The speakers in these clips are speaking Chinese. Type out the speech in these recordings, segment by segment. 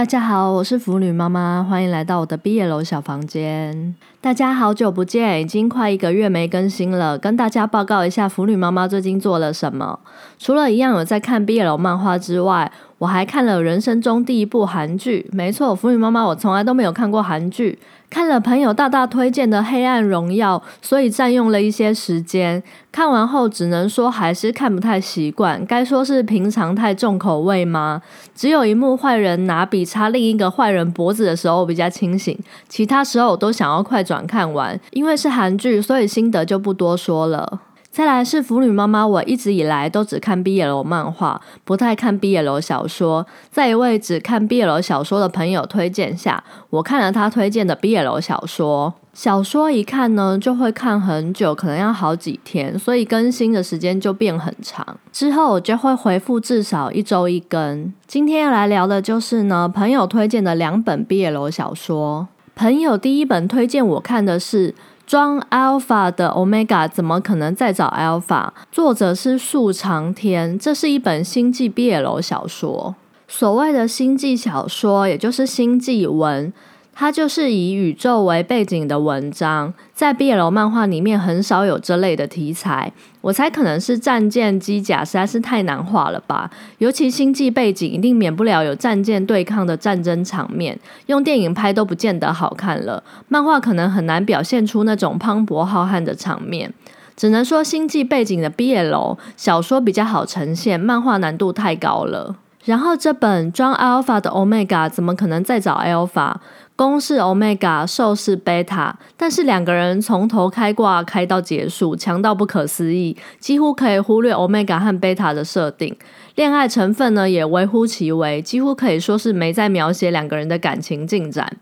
大家好，我是腐女妈妈，欢迎来到我的毕业楼小房间。大家好久不见，已经快一个月没更新了，跟大家报告一下腐女妈妈最近做了什么。除了一样有在看毕业楼漫画之外，我还看了人生中第一部韩剧。没错，腐女妈妈我从来都没有看过韩剧，看了朋友大大推荐的《黑暗荣耀》，所以占用了一些时间。看完后只能说还是看不太习惯，该说是平常太重口味吗？只有一幕坏人拿笔插另一个坏人脖子的时候我比较清醒，其他时候我都想要快转看完。因为是韩剧，所以心得就不多说了。再来是腐女妈妈，我一直以来都只看 BL 漫画，不太看 BL 小说。在一位只看 BL 小说的朋友推荐下，我看了他推荐的 BL 小说。小说一看呢，就会看很久，可能要好几天，所以更新的时间就变很长。之后我就会回复至少一周一更。今天要来聊的就是呢，朋友推荐的两本 BL 小说。朋友第一本推荐我看的是。装 Alpha 的 Omega 怎么可能再找 Alpha？作者是树长天，这是一本星际 BL 小说。所谓的星际小说，也就是星际文。它就是以宇宙为背景的文章，在 BL 漫画里面很少有这类的题材。我猜可能是战舰机甲实在是太难画了吧，尤其星际背景一定免不了有战舰对抗的战争场面，用电影拍都不见得好看了。漫画可能很难表现出那种磅礴浩瀚的场面，只能说星际背景的 BL 小说比较好呈现，漫画难度太高了。然后这本装 Alpha 的 Omega 怎么可能再找 Alpha？公是 Omega，受是 Beta，但是两个人从头开挂开到结束，强到不可思议，几乎可以忽略 Omega 和 Beta 的设定。恋爱成分呢也微乎其微，几乎可以说是没在描写两个人的感情进展。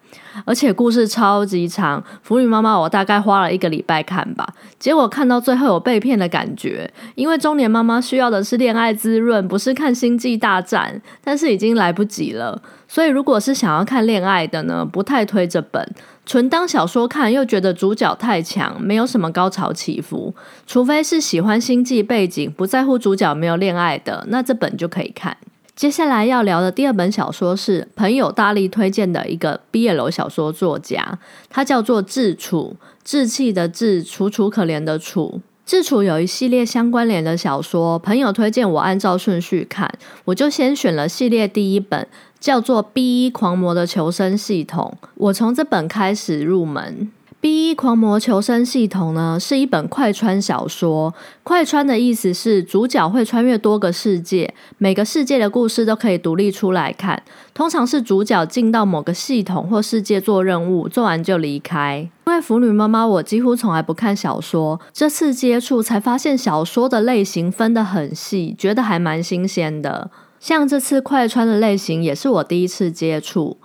而且故事超级长，腐女妈妈我大概花了一个礼拜看吧，结果看到最后有被骗的感觉。因为中年妈妈需要的是恋爱滋润，不是看星际大战，但是已经来不及了。所以，如果是想要看恋爱的呢，不太推这本。纯当小说看，又觉得主角太强，没有什么高潮起伏。除非是喜欢星际背景，不在乎主角没有恋爱的，那这本就可以看。接下来要聊的第二本小说是朋友大力推荐的一个毕业楼小说作家，他叫做智楚，志气的志，楚楚可怜的楚。智楚有一系列相关联的小说，朋友推荐我按照顺序看，我就先选了系列第一本，叫做《B 一狂魔的求生系统》，我从这本开始入门。B 一狂魔求生系统呢，是一本快穿小说。快穿的意思是主角会穿越多个世界，每个世界的故事都可以独立出来看。通常是主角进到某个系统或世界做任务，做完就离开。因为腐女妈妈，我几乎从来不看小说，这次接触才发现小说的类型分得很细，觉得还蛮新鲜的。像这次快穿的类型，也是我第一次接触。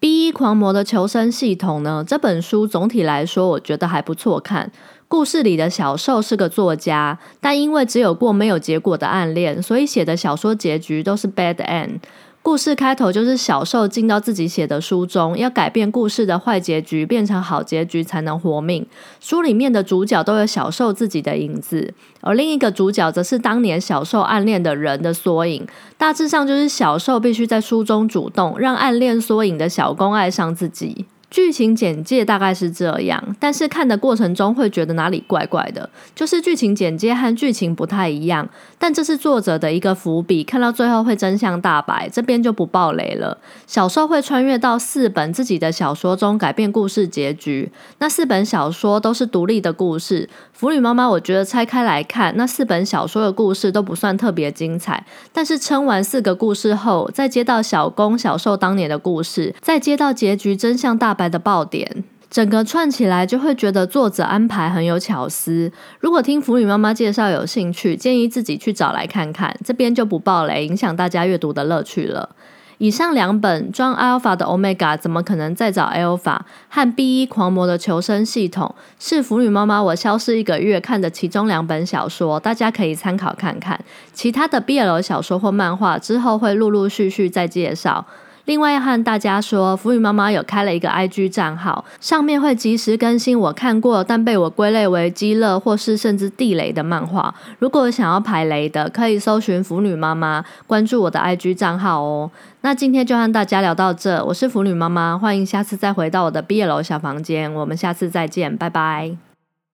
B 一狂魔的求生系统呢？这本书总体来说，我觉得还不错看。故事里的小受是个作家，但因为只有过没有结果的暗恋，所以写的小说结局都是 bad end。故事开头就是小受进到自己写的书中，要改变故事的坏结局变成好结局才能活命。书里面的主角都有小受自己的影子，而另一个主角则是当年小受暗恋的人的缩影。大致上就是小受必须在书中主动让暗恋缩影的小公爱上自己。剧情简介大概是这样，但是看的过程中会觉得哪里怪怪的，就是剧情简介和剧情不太一样。但这是作者的一个伏笔，看到最后会真相大白，这边就不爆雷了。小受会穿越到四本自己的小说中改变故事结局，那四本小说都是独立的故事。腐女妈妈，我觉得拆开来看，那四本小说的故事都不算特别精彩，但是撑完四个故事后，再接到小公小受当年的故事，再接到结局真相大。白的爆点，整个串起来就会觉得作者安排很有巧思。如果听腐女妈妈介绍有兴趣，建议自己去找来看看。这边就不爆雷，影响大家阅读的乐趣了。以上两本装 Alpha 的 Omega 怎么可能再找 Alpha 和 B 一狂魔的求生系统，是腐女妈妈我消失一个月看的其中两本小说，大家可以参考看看。其他的 BL 小说或漫画之后会陆陆续续再介绍。另外要和大家说，腐女妈妈有开了一个 IG 账号，上面会及时更新我看过但被我归类为基乐或是甚至地雷的漫画。如果想要排雷的，可以搜寻腐女妈妈，关注我的 IG 账号哦。那今天就和大家聊到这，我是腐女妈妈，欢迎下次再回到我的毕业楼小房间，我们下次再见，拜拜。